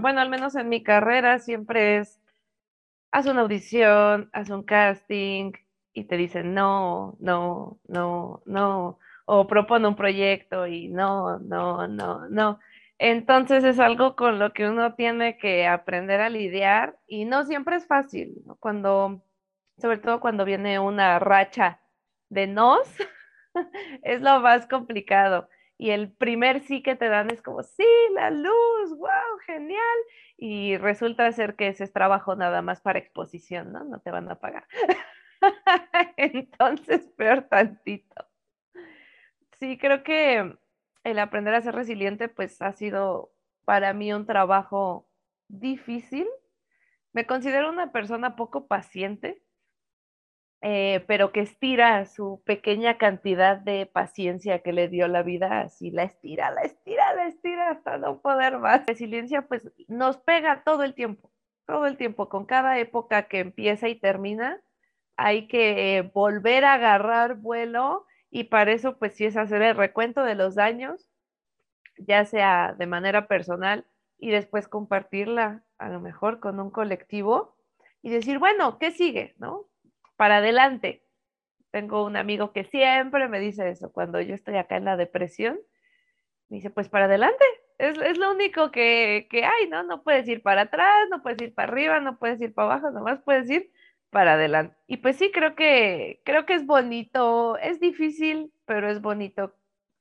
Bueno, al menos en mi carrera siempre es, haz una audición, haz un casting y te dicen no, no, no, no, o propone un proyecto y no, no, no, no. Entonces es algo con lo que uno tiene que aprender a lidiar y no siempre es fácil. Cuando, sobre todo cuando viene una racha de nos, es lo más complicado. Y el primer sí que te dan es como, sí, la luz, wow, genial. Y resulta ser que ese es trabajo nada más para exposición, ¿no? No te van a pagar. Entonces, peor tantito. Sí, creo que el aprender a ser resiliente, pues ha sido para mí un trabajo difícil. Me considero una persona poco paciente, eh, pero que estira su pequeña cantidad de paciencia que le dio la vida, así la estira, la estira, la estira hasta no poder más. Resiliencia pues nos pega todo el tiempo, todo el tiempo, con cada época que empieza y termina, hay que volver a agarrar vuelo y para eso pues sí es hacer el recuento de los daños, ya sea de manera personal y después compartirla a lo mejor con un colectivo y decir, bueno, ¿qué sigue? ¿No? Para adelante. Tengo un amigo que siempre me dice eso cuando yo estoy acá en la depresión. Me dice, pues para adelante. Es, es lo único que, que, hay, ¿no? No puedes ir para atrás, no puedes ir para arriba, no puedes ir para abajo, nomás puedes ir para adelante. Y pues sí, creo que, creo que es bonito, es difícil, pero es bonito.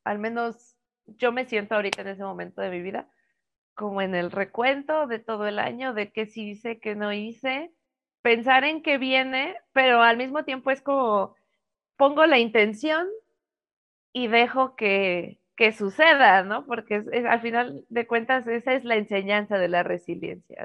Al menos yo me siento ahorita en ese momento de mi vida como en el recuento de todo el año, de qué sí hice, qué no hice, pensar en qué viene, pero al mismo tiempo es como pongo la intención y dejo que, que suceda, ¿no? Porque es, al final de cuentas esa es la enseñanza de la resiliencia.